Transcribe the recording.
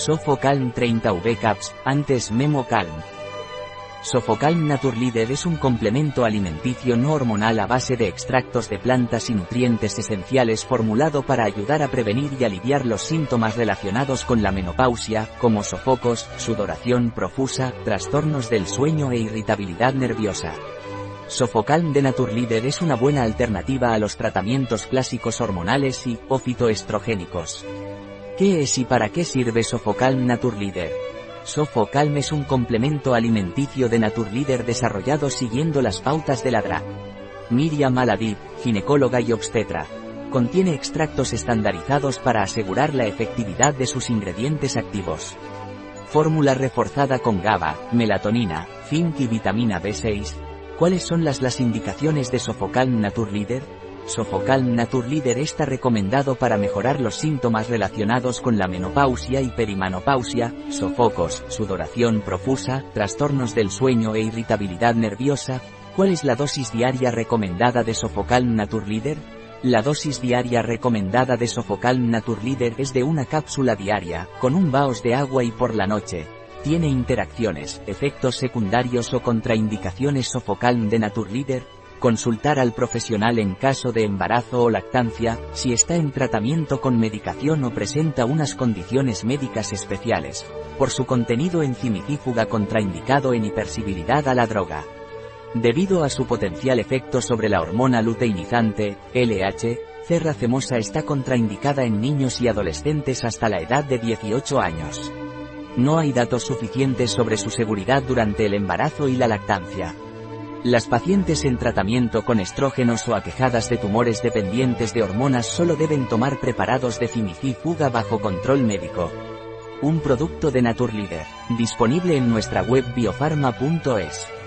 Sofocalm 30V Caps, antes Memo Calm. Sofocalm Naturleader es un complemento alimenticio no hormonal a base de extractos de plantas y nutrientes esenciales formulado para ayudar a prevenir y aliviar los síntomas relacionados con la menopausia, como sofocos, sudoración profusa, trastornos del sueño e irritabilidad nerviosa. Sofocalm de Naturleader es una buena alternativa a los tratamientos clásicos hormonales y o fitoestrogénicos. ¿Qué es y para qué sirve Sofocalm Naturleader? Sofocalm es un complemento alimenticio de Naturleader desarrollado siguiendo las pautas de la DRA. Miriam Aladib, ginecóloga y obstetra. Contiene extractos estandarizados para asegurar la efectividad de sus ingredientes activos. Fórmula reforzada con GABA, melatonina, zinc y vitamina B6, ¿Cuáles son las, las indicaciones de Sofocalm Naturleader? Sofocalm Naturleader está recomendado para mejorar los síntomas relacionados con la menopausia y perimanopausia, sofocos, sudoración profusa, trastornos del sueño e irritabilidad nerviosa. ¿Cuál es la dosis diaria recomendada de Sofocalm Naturleader? La dosis diaria recomendada de Sofocalm Naturleader es de una cápsula diaria, con un vaos de agua y por la noche, tiene interacciones, efectos secundarios o contraindicaciones Sofocalm de Naturleader. Consultar al profesional en caso de embarazo o lactancia, si está en tratamiento con medicación o presenta unas condiciones médicas especiales. Por su contenido en cimicífuga contraindicado en hipersibilidad a la droga. Debido a su potencial efecto sobre la hormona luteinizante, LH, cerracemosa está contraindicada en niños y adolescentes hasta la edad de 18 años. No hay datos suficientes sobre su seguridad durante el embarazo y la lactancia. Las pacientes en tratamiento con estrógenos o aquejadas de tumores dependientes de hormonas solo deben tomar preparados de cimicifuga bajo control médico. Un producto de Naturleader, disponible en nuestra web biofarma.es.